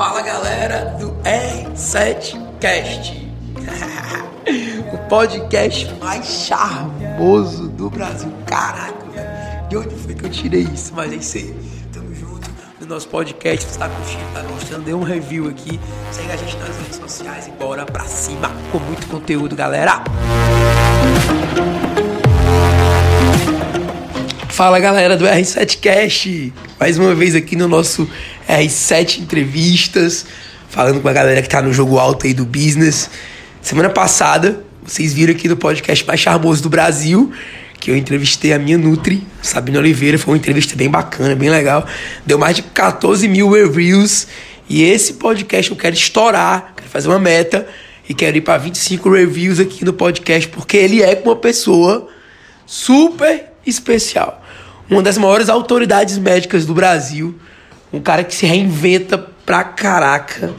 Fala galera do R7Cast, o podcast mais charmoso do Brasil. Caraca, velho, de onde foi que eu tirei isso? Mas é isso aí, tamo junto no nosso podcast. Você tá curtindo, tá gostando? Dê um review aqui, segue a gente nas redes sociais e bora pra cima com muito conteúdo, galera. Fala galera do R7Cast, mais uma vez aqui no nosso R7 Entrevistas, falando com a galera que tá no jogo alto aí do business. Semana passada, vocês viram aqui no podcast mais charmoso do Brasil, que eu entrevistei a minha Nutri, Sabina Oliveira, foi uma entrevista bem bacana, bem legal. Deu mais de 14 mil reviews e esse podcast eu quero estourar, quero fazer uma meta e quero ir para 25 reviews aqui no podcast, porque ele é com uma pessoa super especial uma das maiores autoridades médicas do Brasil, um cara que se reinventa pra caraca,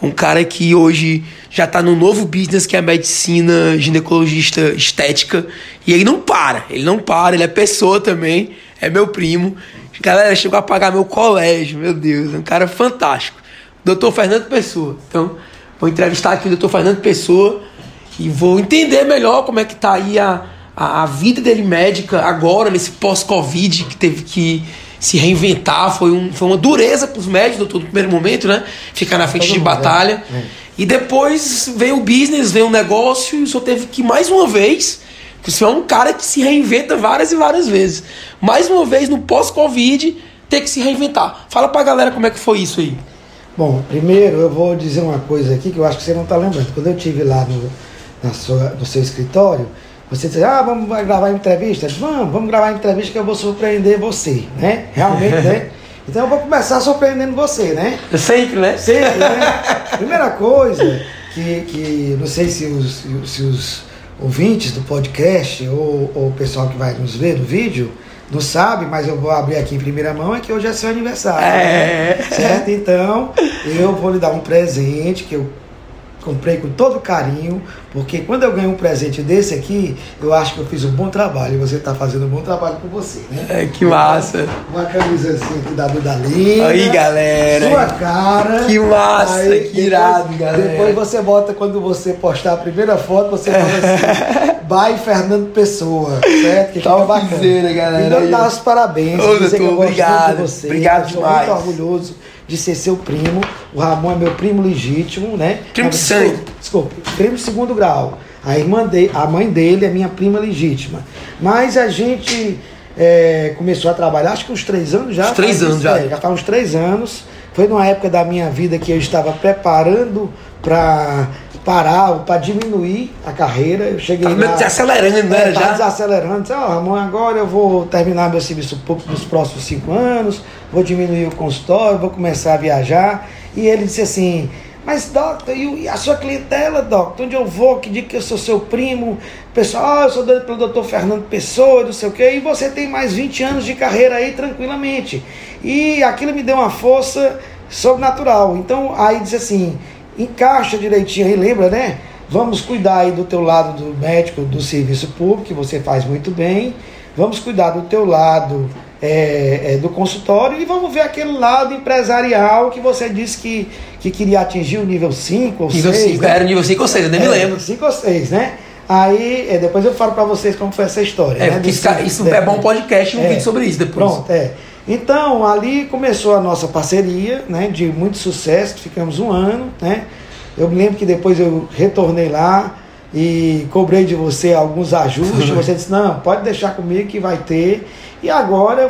um cara que hoje já tá no novo business que é a medicina ginecologista estética, e ele não para, ele não para, ele é pessoa também, é meu primo. Galera, chegou a pagar meu colégio, meu Deus, é um cara fantástico. Doutor Fernando Pessoa. Então, vou entrevistar aqui o doutor Fernando Pessoa e vou entender melhor como é que tá aí a a, a vida dele médica agora, nesse pós-Covid, que teve que se reinventar, foi, um, foi uma dureza para os médicos no primeiro momento, né? Ficar na frente Todo de mundo, batalha. É. E depois veio o business, veio o negócio, e o senhor teve que, mais uma vez, o senhor é um cara que se reinventa várias e várias vezes. Mais uma vez, no pós-Covid, ter que se reinventar. Fala pra galera como é que foi isso aí. Bom, primeiro eu vou dizer uma coisa aqui que eu acho que você não está lembrando. Quando eu tive lá no, na sua, no seu escritório, você diz, ah, vamos gravar entrevista? Vamos, vamos gravar entrevista que eu vou surpreender você, né? Realmente, né? Então eu vou começar surpreendendo você, né? Sempre, né? Sempre, né? Primeira coisa que, que não sei se os, se os ouvintes do podcast ou, ou o pessoal que vai nos ver no vídeo não sabe, mas eu vou abrir aqui em primeira mão, é que hoje é seu aniversário. É. Né? Certo? Então, eu vou lhe dar um presente que eu comprei com todo carinho, porque quando eu ganho um presente desse aqui, eu acho que eu fiz um bom trabalho e você está fazendo um bom trabalho com você, né? É, que massa! Uma camisa assim aqui da Duda Linda. Aí, galera! Sua cara. Que massa, aí, que depois, irado, galera! Depois você bota, quando você postar a primeira foto, você fala assim, by Fernando Pessoa, certo? Que tá fica bacana. Dizer, galera. E dar os parabéns. Ô, doutor, obrigado. De você, obrigado demais. Estou muito orgulhoso de ser seu primo. O Ramon é meu primo legítimo, né? Primo de sangue. Desculpa, primo de segundo grau. A irmã dele, a mãe dele é minha prima legítima. Mas a gente é, começou a trabalhar, acho que uns três anos já. Uns três anos já. É, já faz uns três anos. Foi numa época da minha vida que eu estava preparando para parar, para diminuir a carreira. Eu cheguei Tava lá, desacelerando, né? É, já desacelerando. Disse, ó, oh, Ramon, agora eu vou terminar meu serviço público nos próximos cinco anos, vou diminuir o consultório, vou começar a viajar. E ele disse assim, mas, doctor, e a sua clientela, doctor? Onde eu vou, que diga que eu sou seu primo? Pessoal, ah, eu sou doido pelo doutor Fernando Pessoa, não sei o quê. E você tem mais 20 anos de carreira aí, tranquilamente. E aquilo me deu uma força sobrenatural. Então, aí disse assim, encaixa direitinho aí, lembra, né? Vamos cuidar aí do teu lado do médico, do serviço público, que você faz muito bem. Vamos cuidar do teu lado é, é, do consultório e vamos ver aquele lado empresarial que você disse que, que queria atingir o nível 5 ou nível 6. Né? Era o nível 5 ou 6, eu nem me é, lembro. 5 ou 6, né? Aí, é, depois eu falo para vocês como foi essa história. É, né? isso, isso é bom podcast, um é, vídeo sobre isso depois. Pronto, é. Então, ali começou a nossa parceria, né, de muito sucesso, ficamos um ano, né? Eu me lembro que depois eu retornei lá e cobrei de você alguns ajustes, você disse, não, pode deixar comigo que vai ter. E agora,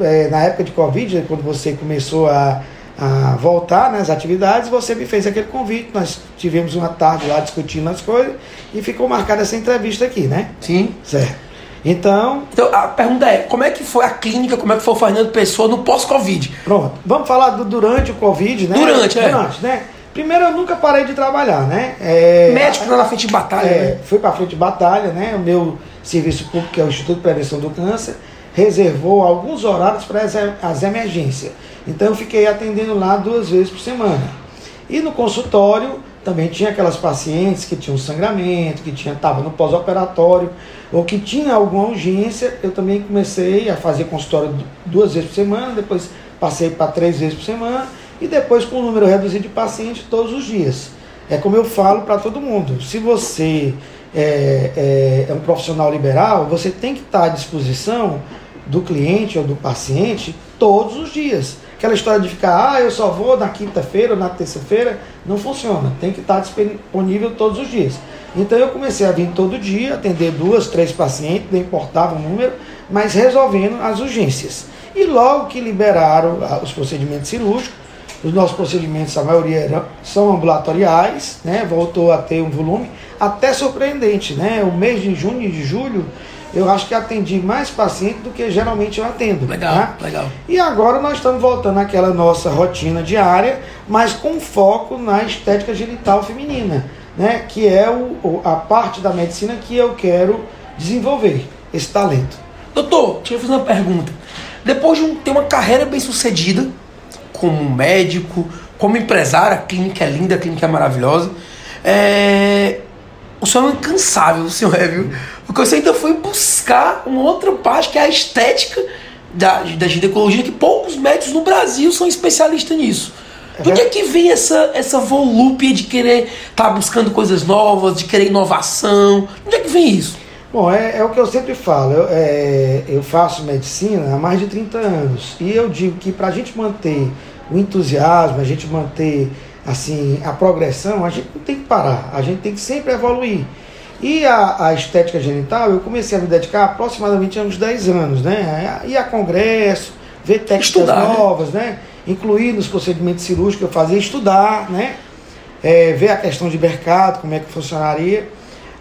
é, na época de Covid, quando você começou a, a voltar nas né, atividades, você me fez aquele convite, nós tivemos uma tarde lá discutindo as coisas e ficou marcada essa entrevista aqui, né? Sim. Certo. Então. Então a pergunta é: como é que foi a clínica, como é que foi o Fernando Pessoa no pós-Covid? Pronto. Vamos falar do durante o Covid, né? Durante, é. Durante, né? Primeiro, eu nunca parei de trabalhar, né? É, Médico na frente de batalha, é, né? Fui para frente de batalha, né? O meu serviço público, que é o Instituto de Prevenção do Câncer, reservou alguns horários para as, as emergências. Então, eu fiquei atendendo lá duas vezes por semana. E no consultório, também tinha aquelas pacientes que tinham sangramento, que tinha estava no pós-operatório ou que tinha alguma urgência. Eu também comecei a fazer consultório duas vezes por semana, depois passei para três vezes por semana e depois com um número reduzido de pacientes todos os dias. É como eu falo para todo mundo: se você é, é, é, um profissional liberal, você tem que estar à disposição do cliente ou do paciente todos os dias. Aquela história de ficar, ah, eu só vou na quinta-feira ou na terça-feira, não funciona. Tem que estar disponível todos os dias. Então eu comecei a vir todo dia, atender duas, três pacientes, não importava o número, mas resolvendo as urgências. E logo que liberaram ah, os procedimentos cirúrgicos, os nossos procedimentos, a maioria são ambulatoriais, né? voltou a ter um volume até surpreendente. Né? O mês de junho e de julho, eu acho que atendi mais pacientes do que geralmente eu atendo. Legal, tá? legal. E agora nós estamos voltando àquela nossa rotina diária, mas com foco na estética genital feminina, né? que é o, a parte da medicina que eu quero desenvolver, esse talento. Doutor, deixa eu fazer uma pergunta. Depois de um, ter uma carreira bem sucedida, como médico, como empresário, a clínica é linda, a clínica é maravilhosa. É... O senhor é incansável, o senhor é, viu? Porque você ainda foi buscar uma outra parte, que é a estética da, da ginecologia, que poucos médicos no Brasil são especialistas nisso. De onde é que vem essa, essa volúpia de querer estar tá buscando coisas novas, de querer inovação? De onde é que vem isso? Bom, é, é o que eu sempre falo. Eu, é, eu faço medicina há mais de 30 anos. E eu digo que para a gente manter o entusiasmo, a gente manter assim a progressão, a gente não tem que parar, a gente tem que sempre evoluir. E a, a estética genital, eu comecei a me dedicar aproximadamente há uns 10 anos, né? Ir a congresso, ver técnicas estudar, né? novas, né? né? Incluir nos procedimentos cirúrgicos que eu fazia, estudar, né? É, ver a questão de mercado, como é que funcionaria.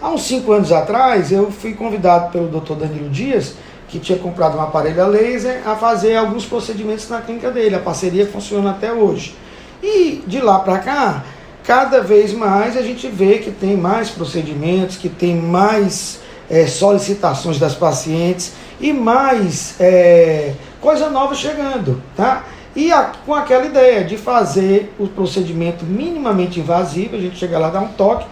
Há uns 5 anos atrás, eu fui convidado pelo Dr. Danilo Dias que tinha comprado um aparelho a laser, a fazer alguns procedimentos na clínica dele. A parceria funciona até hoje. E de lá para cá, cada vez mais a gente vê que tem mais procedimentos, que tem mais é, solicitações das pacientes e mais é, coisa nova chegando, tá? E a, com aquela ideia de fazer o procedimento minimamente invasivo, a gente chega lá, dá um toque.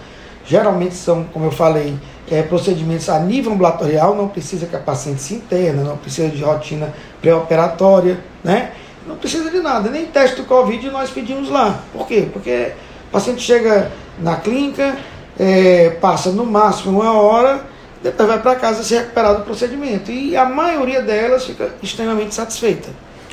Geralmente são, como eu falei, é, procedimentos a nível ambulatorial, não precisa que a paciente se interna, não precisa de rotina pré-operatória, né? Não precisa de nada, nem teste do Covid nós pedimos lá. Por quê? Porque o paciente chega na clínica, é, passa no máximo uma hora, depois vai para casa se recuperar do procedimento. E a maioria delas fica extremamente satisfeita.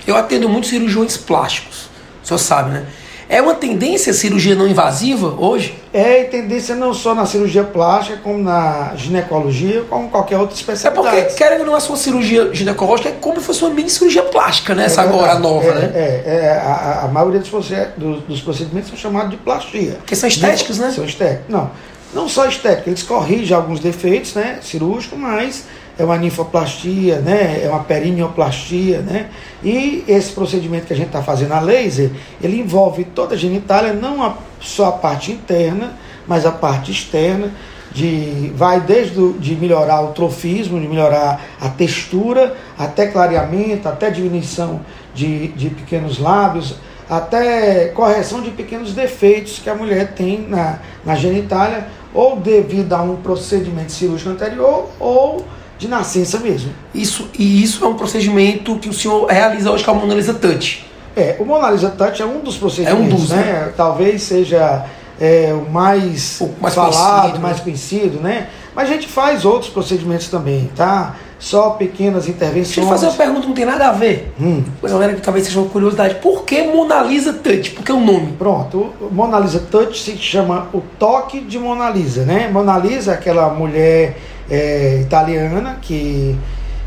Eu atendo muitos cirurgiões plásticos, o senhor sabe, né? É uma tendência a cirurgia não invasiva hoje? É tendência não só na cirurgia plástica, como na ginecologia, como qualquer outra especialidade. É porque, querem ou não, a sua cirurgia ginecológica é como se fosse uma mini cirurgia plástica, né? É Essa agora nova, é, né? É, é a, a, maioria dos, dos, procedimentos são chamados de plastia. Porque são estéticos, né? São estéticos. Não, não só estéticos, eles corrigem alguns defeitos, né? Cirúrgicos, mas é uma ninfoplastia, né? é uma perineoplastia, né? E esse procedimento que a gente está fazendo a laser, ele envolve toda a genitália, não a, só a parte interna, mas a parte externa, de, vai desde o, de melhorar o trofismo, de melhorar a textura, até clareamento, até diminuição de, de pequenos lábios, até correção de pequenos defeitos que a mulher tem na, na genitália, ou devido a um procedimento cirúrgico anterior, ou de nascença mesmo. Isso, e isso é um procedimento que o senhor realiza hoje com a Mona Lisa Touch. É, o Mona Lisa Touch é um dos procedimentos, é um dos, né? né? Talvez seja é, o mais, o mais falado, conhecido, mais né? conhecido, né? Mas a gente faz outros procedimentos também, tá? Só pequenas intervenções. Deixa eu fazer uma pergunta que não tem nada a ver. Hum. Pois galera que talvez seja uma curiosidade. Por que Mona Lisa Touch? Por que o nome? Pronto, o Mona Lisa Touch se chama o toque de Mona Lisa, né? Mona Lisa é aquela mulher é, italiana que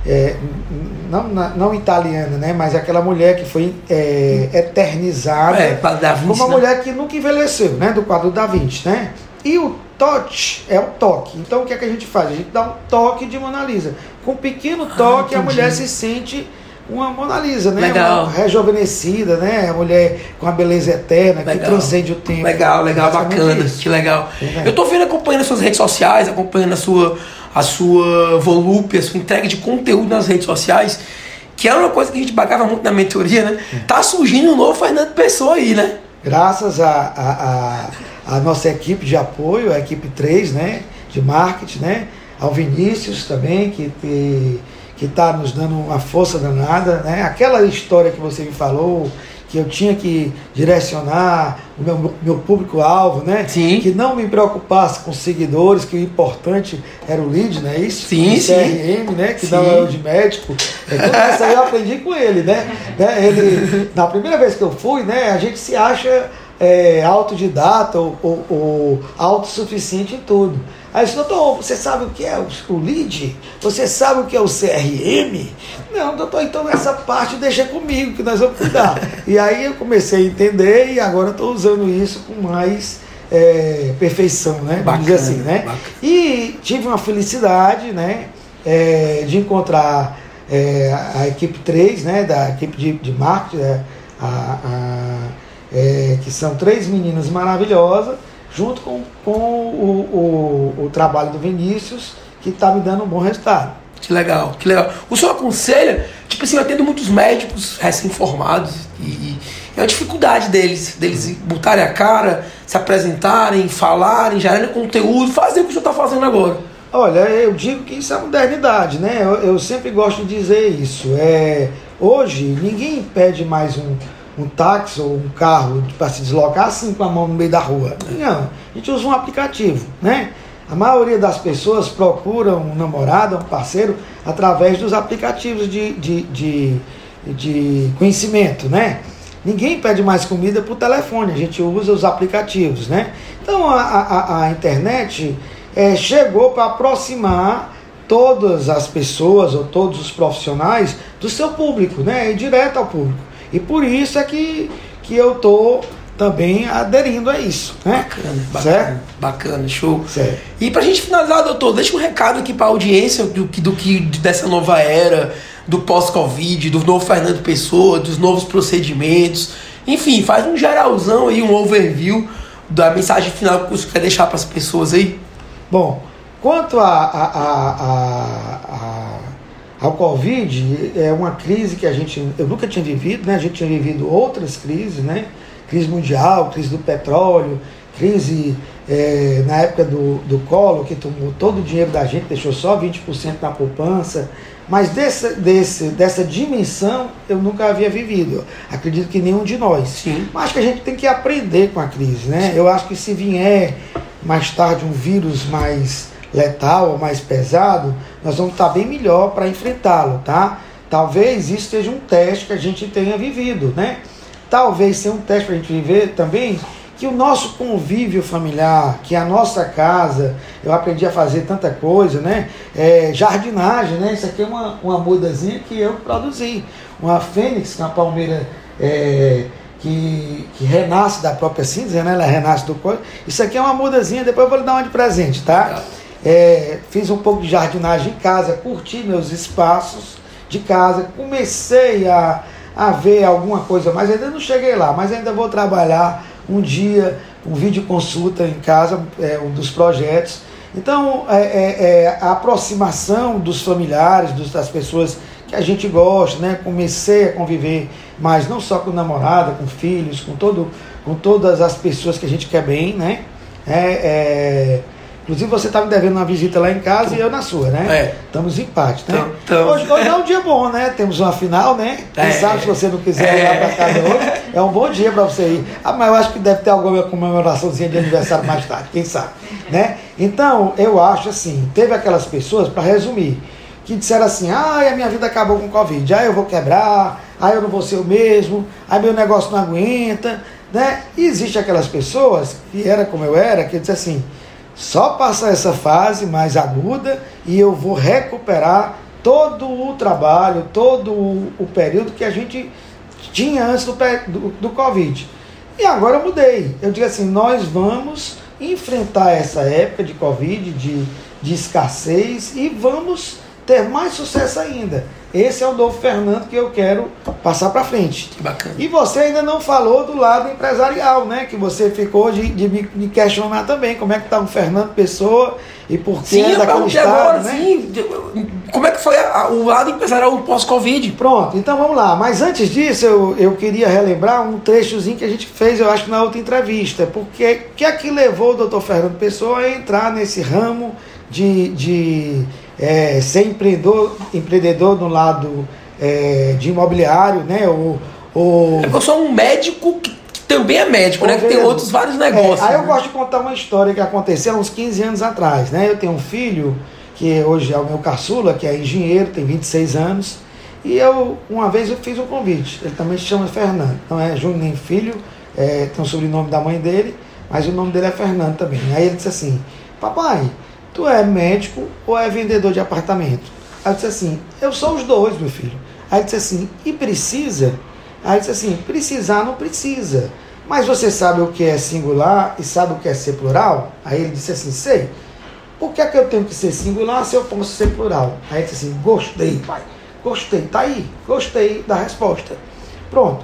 é, não, não italiana, né? Mas aquela mulher que foi é, eternizada é, como uma né? mulher que nunca envelheceu, né? Do quadro da Vinci, né? E o touch é o toque. Então o que é que a gente faz? A gente dá um toque de Mona Lisa. Com um pequeno ah, toque ah, a mulher se sente uma Mona Lisa, né? Legal. Uma rejuvenescida, né? A mulher com a beleza eterna, legal. que transcende o tempo. Legal, legal, bacana, isso. que legal. É. Eu tô vendo, acompanhando as suas redes sociais, acompanhando a sua, a sua volúpia, a sua entrega de conteúdo nas redes sociais, que era uma coisa que a gente bagava muito na mentoria, né? Tá surgindo um novo Fernando Pessoa aí, né? Graças a, a, a, a nossa equipe de apoio, a equipe 3, né? De marketing, né? Ao Vinícius também, que, que que está nos dando uma força danada, né? Aquela história que você me falou, que eu tinha que direcionar o meu, meu público-alvo, né? Sim. Que não me preocupasse com seguidores, que o importante era o lead, não é isso? Sim, o sim. CRM, né? Que Sim. é o de médico. É, tudo isso aí eu aprendi com ele, né? Né, Ele, na primeira vez que eu fui, né? A gente se acha é, autodidata ou, ou, ou autossuficiente em tudo. Aí eu disse, doutor, você sabe o que é o, o lead? Você sabe o que é o CRM? Não, doutor, então essa parte deixa comigo, que nós vamos cuidar. e aí eu comecei a entender e agora estou usando isso com mais é, perfeição, né? Vamos dizer Bacana, assim, né? bacana. E tive uma felicidade, né? é, de encontrar é, a equipe 3, né? Da equipe de, de marketing, né, a- a- é, que são três meninas maravilhosas, junto com, com o, o, o trabalho do Vinícius, que está me dando um bom resultado. Que legal, que legal. O senhor aconselha, tipo assim, eu atendo muitos médicos recém-formados e, e é uma dificuldade deles, deles botarem a cara, se apresentarem, falarem, gerarem conteúdo, fazer o que o senhor está fazendo agora. Olha, eu digo que isso é modernidade, né? Eu, eu sempre gosto de dizer isso. É, hoje, ninguém pede mais um, um táxi ou um carro para se deslocar assim com a mão no meio da rua. Não, a gente usa um aplicativo, né? A maioria das pessoas procuram um namorado, um parceiro, através dos aplicativos de, de, de, de conhecimento, né? Ninguém pede mais comida por telefone, a gente usa os aplicativos, né? Então a, a, a internet eh, chegou para aproximar todas as pessoas ou todos os profissionais do seu público, né? E direto ao público. E por isso é que, que eu estou também aderindo a isso, né? Bacana, bacana, Certo? bacana, show. Certo. E pra gente finalizar, doutor, deixa um recado aqui pra audiência do que, do que dessa nova era, do pós-Covid, do novo Fernando Pessoa, dos novos procedimentos. Enfim, faz um geralzão aí, um overview da mensagem final que você quer deixar pras pessoas aí. Bom, quanto a, a, a- a- ao Covid, é uma crise que a gente, eu nunca tinha vivido, né? A gente tinha vivido outras crises, né? Crise mundial, crise do petróleo, crise eh, na época do, do colo, que tomou todo o dinheiro da gente, deixou só 20% na poupança. Mas desse, desse, dessa dimensão eu nunca havia vivido. Acredito que nenhum de nós. Sim. Mas acho que a gente tem que aprender com a crise, né? Eu acho que se vier mais tarde um vírus mais letal ou mais pesado, nós vamos estar bem melhor para enfrentá-lo, tá? Talvez isso seja um teste que a gente tenha vivido, né? Talvez seja um teste para a gente viver também que o nosso convívio familiar, que a nossa casa, eu aprendi a fazer tanta coisa, né? É, jardinagem, né? Isso aqui é uma, uma mudazinha que eu produzi. Uma fênix, uma palmeira é, que, que renasce da própria cinza, né? Ela renasce do coisa. Isso aqui é uma mudazinha, depois eu vou lhe dar uma de presente, tá? É, fiz um pouco de jardinagem em casa, curti meus espaços de casa, comecei a, a ver alguma coisa, mas ainda não cheguei lá, mas ainda vou trabalhar um dia, um vídeo consulta em casa, é, um dos projetos. Então, é, é, é, a aproximação dos familiares, dos, das pessoas que a gente gosta, né? Comecei a conviver mais, não só com namorada, com filhos, com, todo, com todas as pessoas que a gente quer bem, né? É, é, inclusive você está me devendo uma visita lá em casa e eu na sua, né? É. Estamos em empate, né? Então- então- Hoje, hoje é um dia bom, né? Temos uma final, né? Quem É. sabe se você não quiser ir lá É. para casa hoje, é um bom dia para você ir. Ah, mas eu acho que deve ter alguma comemoraçãozinha de aniversário mais tarde, quem sabe, né? Então, eu acho assim, teve aquelas pessoas, para resumir, que disseram assim, ah, a minha vida acabou com o Covid, ah, eu vou quebrar, ah, eu não vou ser o mesmo, ah, meu negócio não aguenta, né? E existe aquelas pessoas, que era como eu era, que dizem assim, só passar essa fase mais aguda e eu vou recuperar todo o trabalho, todo o, período que a gente tinha antes do, do, do Covid. E agora eu mudei. Eu digo assim, nós vamos enfrentar essa época de Covid, de, de escassez, e vamos ter mais sucesso ainda. Esse é o novo Fernando que eu quero passar para frente. Que bacana. E você ainda não falou do lado empresarial, né? Que você ficou de, de me, questionar também. Como é que está o Fernando Pessoa e por que é daquele estado, agora, né? sim. Como é que foi a- o lado empresarial pós-Covid? Pronto, então vamos lá. Mas antes disso, eu, eu queria relembrar um trechozinho que a gente fez, eu acho, na outra entrevista. Porque o que é que levou o doutor Fernando Pessoa a entrar nesse ramo de, de é, ser empreendedor, empreendedor no lado é, de imobiliário, né? Ou, ou Eu sou um médico que, que também é médico, né? Que tem Pedro, outros vários É, negócios. aí eu né? gosto de contar uma história que aconteceu há uns 15 anos atrás, né? Eu tenho um filho, que hoje é o meu caçula, que é engenheiro, tem 26 anos, e eu, uma vez eu fiz um convite, ele também se chama Fernando, não é Júnior nem filho, é, tem o sobrenome da mãe dele, mas o nome dele é Fernando também. Aí ele disse assim, papai, tu é médico ou é vendedor de apartamento? Aí eu disse assim, eu sou os dois, meu filho. Aí ele disse assim, e precisa? Aí eu disse assim, precisar não precisa. Mas você sabe o que é singular e sabe o que é ser plural? Aí ele disse assim, sei. Por que é que eu tenho que ser singular se eu posso ser plural? Aí ele disse assim, gostei, pai. Gostei, tá aí. Gostei da resposta. Pronto.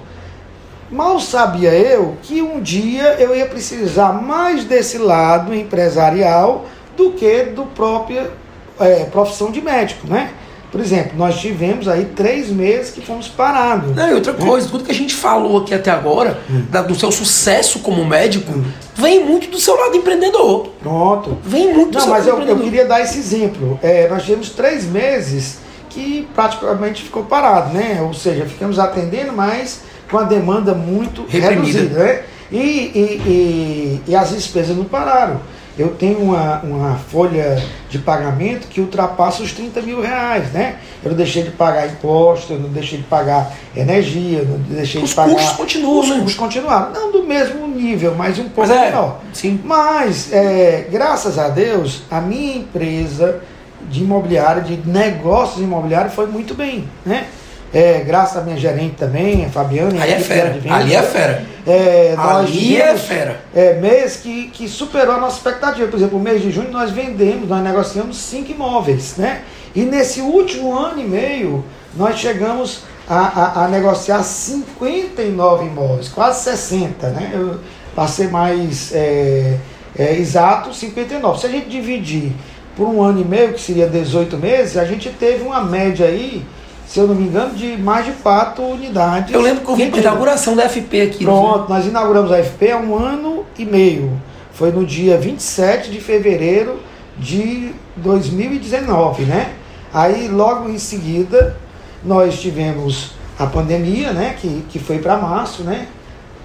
Mal sabia eu que um dia eu ia precisar mais desse lado empresarial do que do próprio é, profissão de médico, né? Por exemplo, nós tivemos aí três meses que fomos parados. Não, e outra coisa, tudo que a gente falou aqui até agora, da- do seu sucesso como médico, vem muito do seu lado empreendedor. Pronto. Vem muito do Não, seu mas lado eu, eu queria dar esse exemplo. É, nós tivemos três meses que praticamente ficou parado, né? Ou seja, ficamos atendendo, mas com a demanda muito Reprimida. reduzida, né? E, e, e, e as despesas não pararam. Eu tenho uma, uma folha de pagamento que ultrapassa os 30 mil reais, né? Eu não deixei de pagar imposto, eu não deixei de pagar energia, eu não deixei Os de pagar... custos continuam, Os né? custos continuaram. Não do mesmo nível, mas um pouco Mas é, menor. sim. Mas, é, graças a Deus, a minha empresa de imobiliário, de negócios imobiliários, foi muito bem, né? É, graças à minha gerente também, a Fabiana. Aí é fera, ali é fera. É, nós Ali é fera. é, mês que, que superou a nossa expectativa. Por exemplo, o mês de junho nós vendemos, nós negociamos cinco imóveis, né? E nesse último ano e meio, nós chegamos a, a, a negociar 59 imóveis, quase 60, né? Eu, para ser mais é, é, exato, 59. Se a gente dividir por um ano e meio, que seria 18 meses, a gente teve uma média aí, se eu não me engano, de mais de quatro unidades. Eu lembro que eu vi a inauguração da FP aqui. Pronto, nós inauguramos a FP há um ano e meio. Foi no dia 27 de fevereiro de 2019, né? Aí logo em seguida nós tivemos a pandemia, né? Que, que foi para março, né?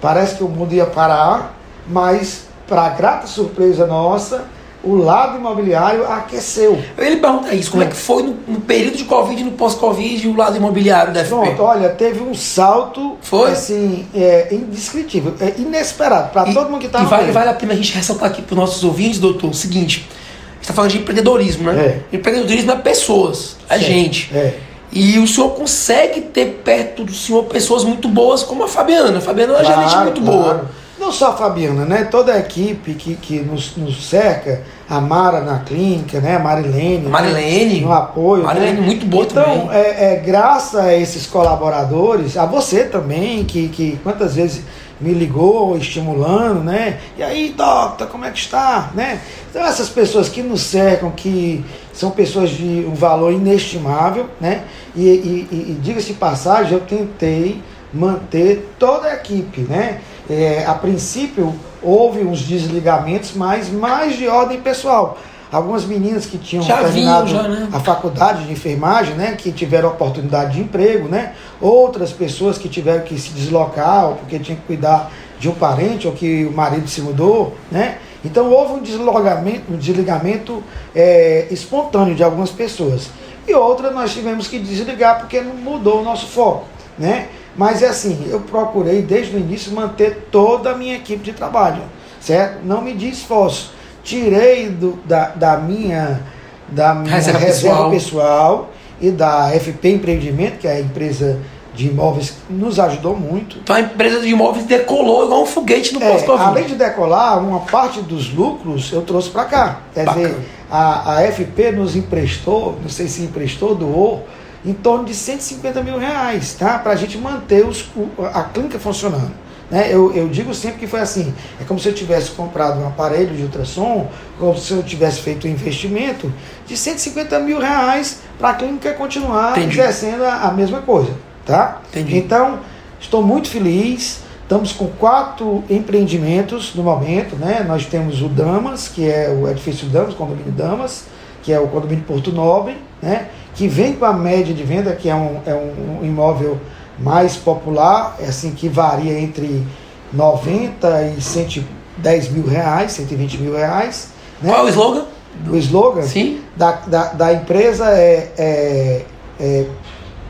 Parece que o mundo ia parar, mas para grata surpresa nossa, o lado imobiliário aqueceu. Lhe perguntar isso, como é que foi no, no período de Covid e no pós-Covid o lado imobiliário da FP? Pronto, olha, teve um salto Foi? assim, é, indescritível, é inesperado para todo mundo que tá E vale, vale a pena a gente ressaltar aqui para os nossos ouvintes, doutor, o seguinte: a gente está falando de empreendedorismo, né? Empreendedorismo é pessoas, é Certo. gente. É. E o senhor consegue ter perto do senhor pessoas muito boas, como a Fabiana. A Fabiana é uma gerente Claro, muito claro. boa. Não só a Fabiana, né? Toda a equipe que, que nos, nos cerca, a Mara na clínica, né? A Marilene. A Marilene. né? No apoio. Marilene né? muito boa então, também. É, é, graças a esses colaboradores, a você também, que, que quantas vezes me ligou estimulando, né? E aí, doctor, como é que está? Né? Então, essas pessoas que nos cercam, que são pessoas de um valor inestimável, né? E, e, e, e diga-se passagem, eu tentei manter toda a equipe, né? É, a princípio houve uns desligamentos, mas mais de ordem pessoal. Algumas meninas que tinham Já terminado já, né? a faculdade de enfermagem, né, que tiveram oportunidade de emprego, né? Outras pessoas que tiveram que se deslocar ou porque tinham que cuidar de um parente ou que o marido se mudou, né? Então houve um deslogamento, um desligamento é, espontâneo de algumas pessoas. E outra nós tivemos que desligar porque não mudou o nosso foco, né? Mas é assim, eu procurei desde o início manter toda a minha equipe de trabalho, certo? Não me esforço. Tirei do, da, da minha, da minha Reserva reserva, pessoal. pessoal. e da FP Empreendimento, que é a empresa de imóveis que nos ajudou muito. Então a empresa de imóveis decolou igual um foguete no É, pós-Covid. além de decolar, uma parte dos lucros eu trouxe para cá. Quer Bacana. dizer, a, a FP nos emprestou, não sei se emprestou, doou, em torno de 150 mil reais, tá? Para a gente manter os, o- a clínica funcionando. Né? Eu, eu digo sempre que foi assim: é como se eu tivesse comprado um aparelho de ultrassom, como se eu tivesse feito um investimento de 150 mil reais para a clínica continuar Entendi. exercendo a, a mesma coisa. Tá? Entendi. Então, estou muito feliz. Estamos com quatro empreendimentos no momento, né? Nós temos o Damas, que é o edifício Damas, condomínio Damas, que é o condomínio Porto Nobre, né? Que vem com a média de venda, que é um, é um imóvel mais popular, é assim que varia entre 90 e 110 mil reais, 120 mil reais. Né? Qual é o slogan? O slogan Sim. da, da, da empresa é, é, é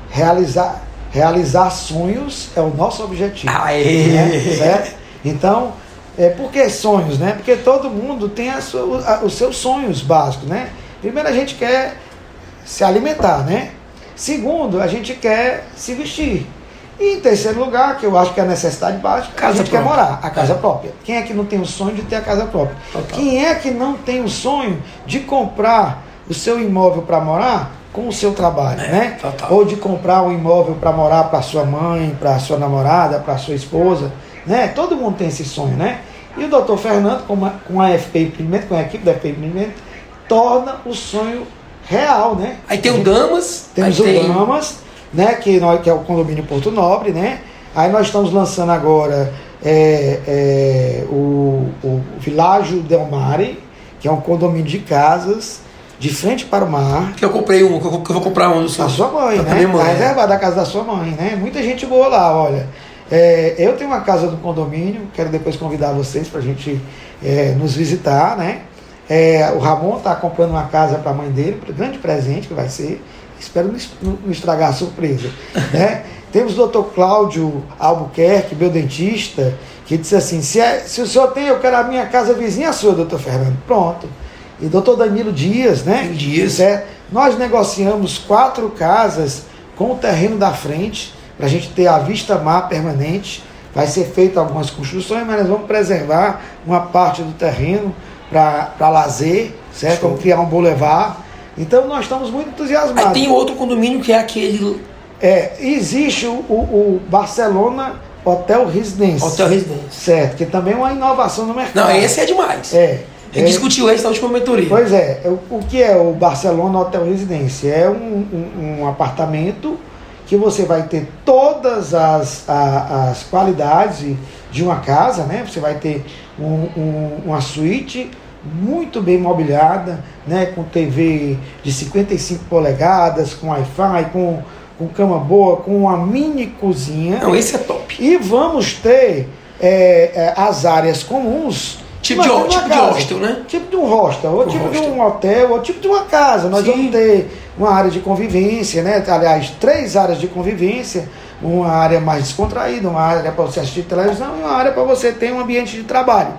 realizar, realizar sonhos é o nosso objetivo. Aê! Né? Certo? Então, é, por que sonhos, né? Porque todo mundo tem a sua, a- os seus sonhos básicos, né? Primeiro, a gente quer se alimentar, né? Segundo, a gente quer se vestir. E em terceiro lugar, que eu acho que é a necessidade básica, Casa a gente própria. quer morar, a casa própria. Quem é que não tem o sonho de ter a casa própria? Total. Quem é que não tem o sonho de comprar o seu imóvel para morar com o seu trabalho, É, né? total. Ou de comprar um imóvel para morar para sua mãe, para sua namorada, para sua esposa, né? Todo mundo tem esse sonho, né? E o doutor Fernando, com a, com a FP Empreendimento, com a equipe da FP Empreendimento, torna o sonho real, né? Aí tem o Damas. Temos o tem... Damas, né, que, nós, que é o condomínio Porto Nobre, né? Aí nós estamos lançando agora é, é, o, o Világio Del Mare, que é um condomínio de casas de frente para o mar. Que eu comprei um, que eu que eu vou comprar um do A sua mãe, Pra né? minha mãe, Tá é. reservado da casa da sua mãe, né? Muita gente boa lá, olha. É, eu tenho uma casa do condomínio, quero depois convidar vocês para a gente é, nos visitar, né? É, o Ramon está comprando uma casa para a mãe dele, grande presente que vai ser. Espero não es- não não estragar a surpresa. né? Temos o Dr. Cláudio Albuquerque, meu dentista, que disse assim: se, é- se o senhor tem, eu quero a minha casa vizinha sua, doutor Fernando. Pronto. E doutor Danilo Dias, né? Dias. Certo? Nós negociamos quatro casas com o terreno da frente, para a gente ter a vista mar permanente. Vai ser feita algumas construções, mas nós vamos preservar uma parte do terreno para lazer, certo? Show. Vamos criar um boulevard. Então nós estamos muito entusiasmados. Aí tem outro condomínio que é aquele É, existe o, o- o Barcelona Hotel Residência. Hotel Residência. Certo, que também é uma inovação no mercado. Não, esse é demais. É. A gente é- discutiu esse na última mentoria. Pois é, o, o que é o Barcelona Hotel Residência? É um, um- um apartamento que você vai ter todas as, a- as qualidades de uma casa, né? Você vai ter um- um- uma suíte muito bem mobiliada, né? com TV de 55 polegadas, com Wi-Fi, com, com cama boa, com uma mini cozinha. Não, esse é top. E vamos ter é, é, as áreas comuns. Tipo de, uma tipo de casa. hostel, né? Tipo de um hostel, ou Um tipo de hostel. um hotel, ou tipo de uma casa. Nós Sim. vamos ter uma área de convivência, né? Aliás, três áreas de convivência. Uma área mais descontraída, uma área para você assistir televisão e uma área para você ter um ambiente de trabalho.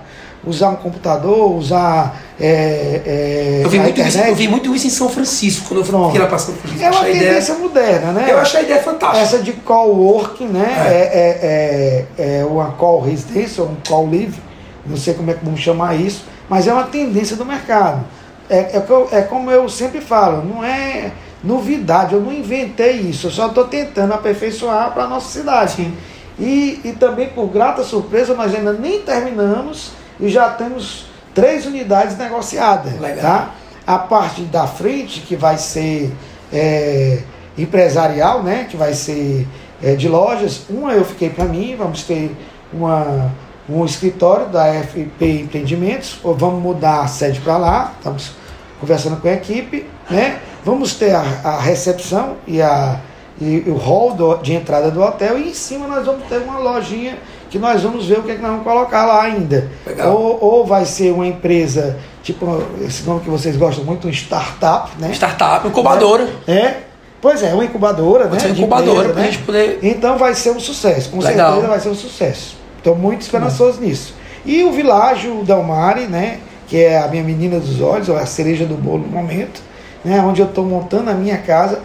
Usar um computador, usar é, é, Eu vi, muito isso, internet. eu vi muito isso em São Francisco, quando eu Pronto. fiquei lá pra São Francisco. É uma Achei a ideia- tendência moderna, né? Eu achei a ideia fantástica. Essa de coworking, né? É, é, é, é uma call residência ou um call live, não sei como é que vamos chamar isso, mas é uma tendência do mercado. É, é, é como eu sempre falo, não é novidade, eu não inventei isso, eu só estou tentando aperfeiçoar para a nossa cidade. Sim. E, e também, por grata surpresa, nós ainda nem terminamos e já temos três unidades negociadas. Legal. Tá? A parte da frente, que vai ser é, empresarial, né? que vai ser é, de lojas, uma eu fiquei para mim, vamos ter uma, um escritório da FP Empreendimentos, ou vamos mudar a sede para lá, estamos conversando com a equipe, né? vamos ter a, a recepção e, a, e o hall do- de entrada do hotel, e em cima nós vamos ter uma lojinha que nós vamos ver o que, é que nós vamos colocar lá ainda. Ou, ou vai ser uma empresa, tipo esse nome que vocês gostam muito, um startup, né? Startup, incubadora. É, pois é, uma incubadora, né? Pode ser de incubadora empresa, né? gente poder. Então vai ser um sucesso, com Legal. certeza vai ser um sucesso. Estou muito esperançoso nisso. E o Világio Dalmari, né? Que é a minha menina dos olhos, ou a cereja do bolo no momento, né? Onde eu estou montando a minha casa.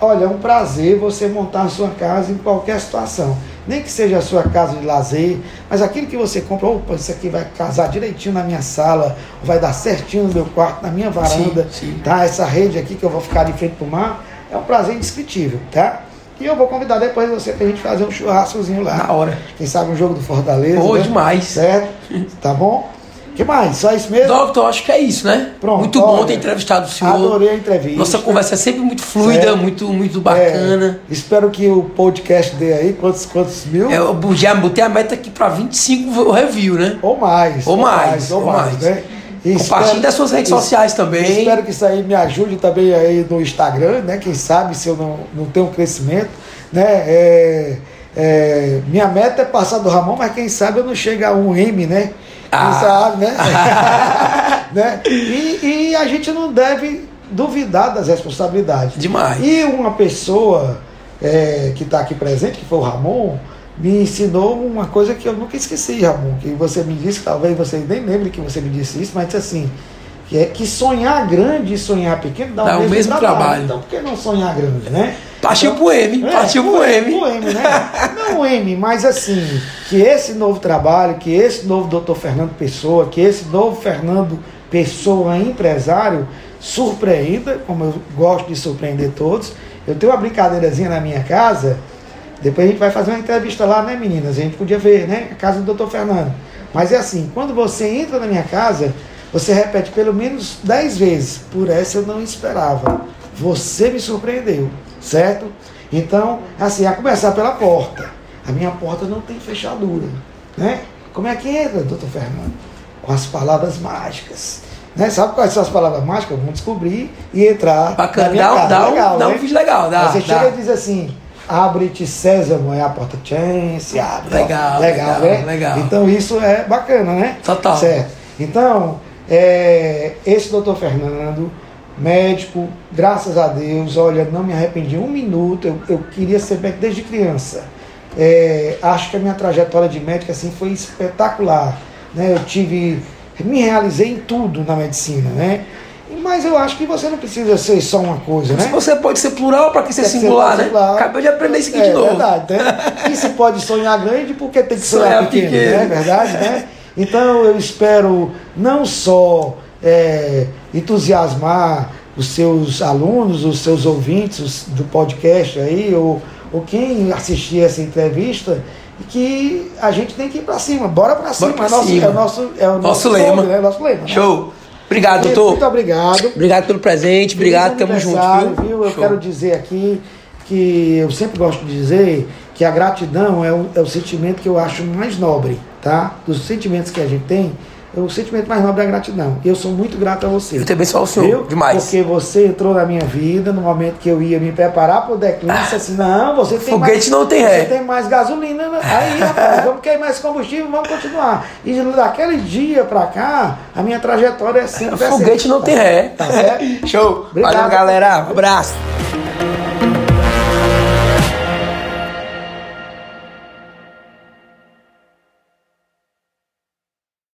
Olha, é um prazer você montar a sua casa em qualquer situação. Nem que seja a sua casa de lazer, mas aquilo que você compra, opa, isso aqui vai casar direitinho na minha sala, vai dar certinho no meu quarto, na minha varanda, sim. tá? Essa rede aqui que eu vou ficar de frente para o mar, é um prazer indescritível, tá? E eu vou convidar depois você pra gente fazer um churrascozinho lá. Na hora. Quem sabe um jogo do Fortaleza. Pô, né? demais. Certo? Tá bom? Que mais? Só isso mesmo? Doctor, acho que é isso, né? Pronto, muito bom olha, ter entrevistado o senhor. Adorei a entrevista. Nossa conversa é sempre muito fluida, Certo. muito, muito bacana. É, espero que o podcast dê aí quantos, quantos mil? É, eu já botei a meta aqui para 25 review, né? Ou mais. Ou mais, ou mais. né? E Compartilhe das suas redes sociais também. Espero que isso aí me ajude também aí no Instagram, né? Quem sabe se eu não, não tenho um crescimento. né? É, é, minha meta é passar do Ramon, mas quem sabe eu não chego a um M, né? Ah. sabe, né? né? E, e a gente não deve duvidar das responsabilidades. Demais. E uma pessoa é, que está aqui presente, que foi o Ramon, me ensinou uma coisa que eu nunca esqueci, Ramon. Que você me disse, talvez você nem lembre que você me disse isso, mas disse assim. Que é que sonhar grande e sonhar pequeno dá, Dá o mesmo trabalho. Então por que não sonhar grande, né? Partiu pro M, partiu pro M. pro M, né? Não o M, mas assim, que esse novo trabalho, que esse novo doutor Fernando Pessoa, que esse novo Fernando Pessoa empresário surpreenda, como eu gosto de surpreender todos. Eu tenho uma brincadeirazinha na minha casa, depois a gente vai fazer uma entrevista lá, né, meninas? A gente podia ver, né? A casa do doutor Fernando. Mas é assim, quando você entra na minha casa, você repete pelo menos 10 vezes. Por essa eu não esperava. Você me surpreendeu, certo? Então, assim, a começar pela porta. A minha porta não tem fechadura, né? Como é que entra, doutor Fernando? Com as palavras mágicas. Né? Sabe quais são as palavras mágicas? Vamos descobrir e entrar Bacana, dá, casa. dá, um- Legal, dá um né? vídeo legal, dá. Você dá. chega e diz assim, abre-te Sésamo, é a porta tchan, se abre. ó. Legal, legal, legal, né? legal. Então isso é bacana, né? Total. Certo. Então, é, esse doutor Fernando, médico, graças a Deus, olha, não me arrependi um minuto, eu, eu queria ser médico desde criança. É, acho que a minha trajetória de médico assim, foi espetacular. Né? Eu tive, me realizei em tudo na medicina, né? Mas eu acho que você não precisa ser só uma coisa, né? Você pode ser plural, pra que ser singular, né? singular. Acabei de aprender isso aqui é, de novo. verdade, né? E se pode sonhar grande, porque tem que sonhar, Sonhar pequeno, pequeno. né? Verdade, né? Então eu espero não só é, entusiasmar os seus alunos, os seus ouvintes os- do podcast aí, ou, ou quem assistir essa entrevista, que a gente tem que ir para cima, bora para cima. pra é, nosso, cima. é o nosso, é o Nosso nosso lema. nome, né? Nosso lema. né? Show. Obrigado, Muito doutor. obrigado. Obrigado pelo presente, obrigado, tamo junto. Viu? viu? Eu Show. quero dizer aqui que eu sempre gosto de dizer que a gratidão é o, é o sentimento que eu acho mais nobre, tá? Dos sentimentos que a gente tem, o sentimento mais nobre é a gratidão. E eu sou muito grato a você. Eu te abençoo o senhor. Viu? Demais. Porque você entrou na minha vida no momento que eu ia me preparar para o declínio, disse assim, não, você tem Foguete mais, não tem você ré. tem mais gasolina. né? Aí, rapaz, vamos queimar esse combustível, vamos continuar. E daquele dia para cá, a minha trajetória é sempre Foguete não tem ré. Tá certo? Show. Obrigado. Valeu, galera. Um abraço.